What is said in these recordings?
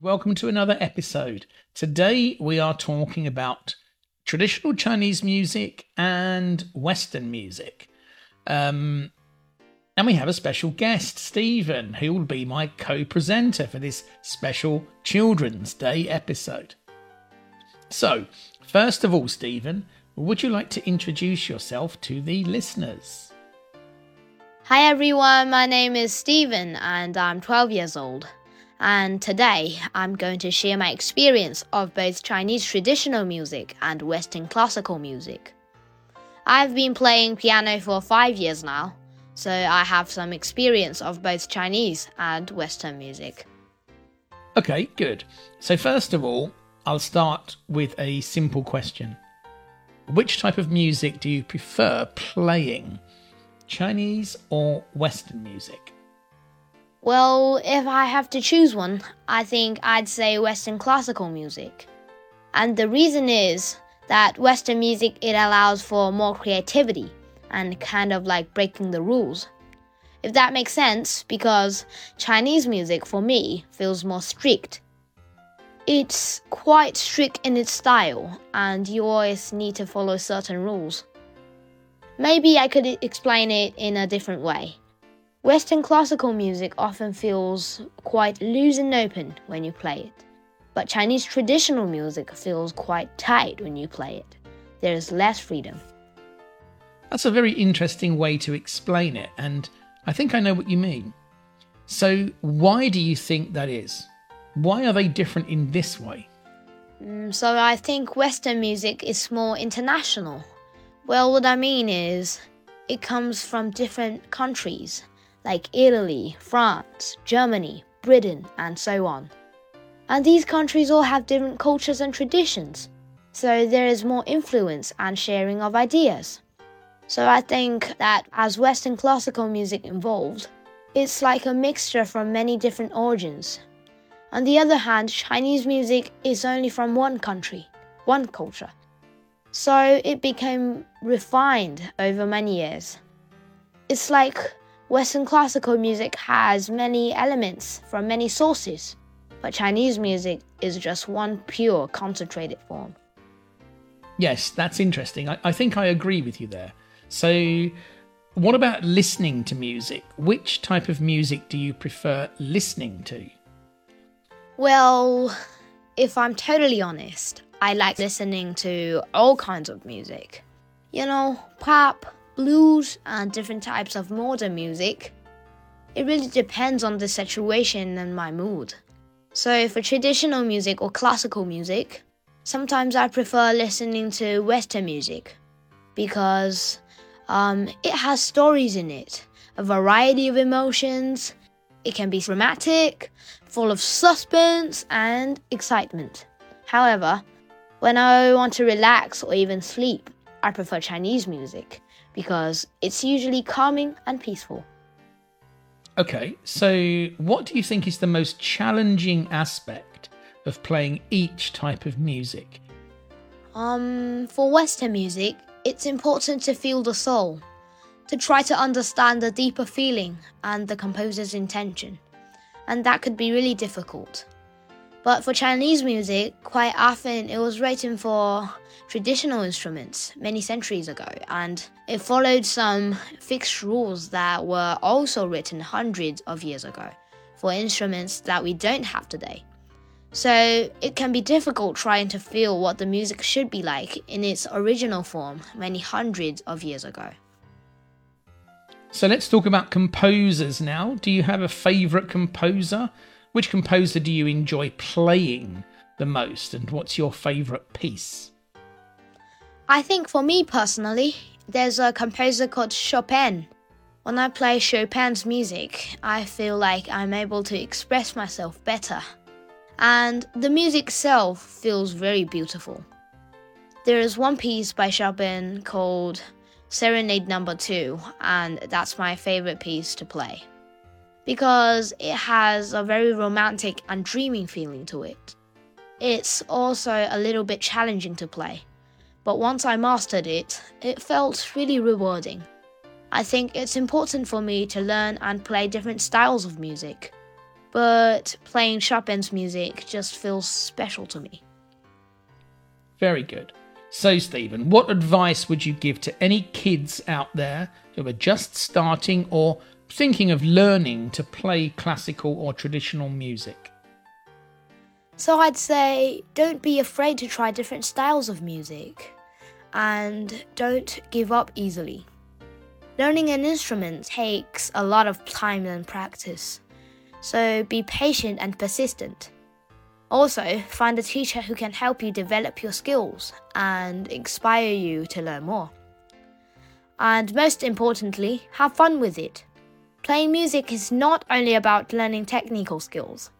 Welcome to another episode. Today we are talking about traditional Chinese music and Western music. Um, and we have a special guest, Steven, who will be my co presenter for this special Children's Day episode. So, first of all, Steven, would you like to introduce yourself to the listeners? Hi everyone, my name is Steven and I'm 12 years old and today I'm going to share my experience of both Chinese traditional music and Western classical music. I've been playing piano for five years now, so I have some experience of both Chinese and Western music. Okay, good. So, first of all, I'll start with a simple question Which type of music do you prefer playing? Chinese or Western music? Well, if I have to choose one, I think I'd say Western classical music. And the reason is that Western music it allows for more creativity and kind of like breaking the rules. If that makes sense, because Chinese music for me feels more strict. It's quite strict in its style, and you always need to follow certain rules. Maybe I could explain it in a different way. Western classical music often feels quite loose and open when you play it, but Chinese traditional music feels quite tight when you play it. There is less freedom. That's a very interesting way to explain it, and I think I know what you mean. So, why do you think that is? Why are they different in this way? Mm, so, I think Western music is more international. Well, what I mean is, it comes from different countries like Italy, France, Germany, Britain, and so on. And these countries all have different cultures and traditions, so there is more influence and sharing of ideas. So I think that as Western classical music evolved, it's like a mixture from many different origins. On the other hand, Chinese music is only from one country, one culture. So it became refined over many years. It's like Western classical music has many elements from many sources, but Chinese music is just one pure concentrated form. Yes, that's interesting. I, I think I agree with you there. So, what about listening to music? Which type of music do you prefer listening to? Well, if I'm totally honest, I like listening to all kinds of music. You know, pop, blues, and different types of modern music. It really depends on the situation and my mood. So, for traditional music or classical music, sometimes I prefer listening to Western music because um, it has stories in it, a variety of emotions. It can be dramatic, full of suspense and excitement. However, when I want to relax or even sleep, I prefer Chinese music because it's usually calming and peaceful. Okay, so what do you think is the most challenging aspect of playing each type of music? Um, for Western music, it's important to feel the soul, to try to understand the deeper feeling and the composer's intention, and that could be really difficult. But for Chinese music, quite often it was written for traditional instruments many centuries ago, and it followed some fixed rules that were also written hundreds of years ago for instruments that we don't have today. So it can be difficult trying to feel what the music should be like in its original form many hundreds of years ago. So let's talk about composers now. Do you have a favourite composer? Which composer do you enjoy playing the most, and what's your favourite piece? I think for me personally, there's a composer called Chopin. When I play Chopin's music, I feel like I'm able to express myself better. And the music itself feels very beautiful. There is one piece by Chopin called Serenade Number no. 2, and that's my favorite piece to play because it has a very romantic and dreaming feeling to it. It's also a little bit challenging to play, but once I mastered it, it felt really rewarding. I think it's important for me to learn and play different styles of music, but playing Chopin's music just feels special to me. Very good. So, Steven, what advice would you give to any kids out there who are just starting or thinking of learning to play classical or traditional music? So, I'd say don't be afraid to try different styles of music and don't give up easily. Learning an instrument takes a lot of time and practice, so be patient and persistent. Also, find a teacher who can help you develop your skills and inspire you to learn more. And most importantly, have fun with it. Playing music is not only about learning technical skills,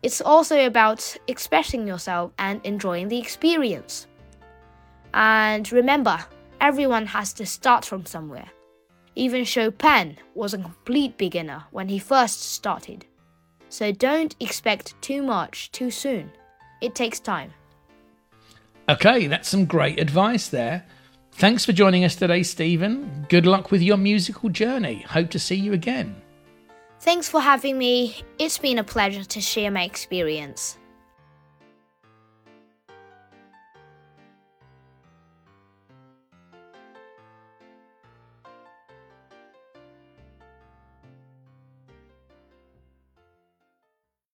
it's also about expressing yourself and enjoying the experience. And remember, everyone has to start from somewhere. Even Chopin was a complete beginner when he first started. So don't expect too much too soon. It takes time. Okay, that's some great advice there. Thanks for joining us today, Steven. Good luck with your musical journey. Hope to see you again. Thanks for having me. It's been a pleasure to share my experience.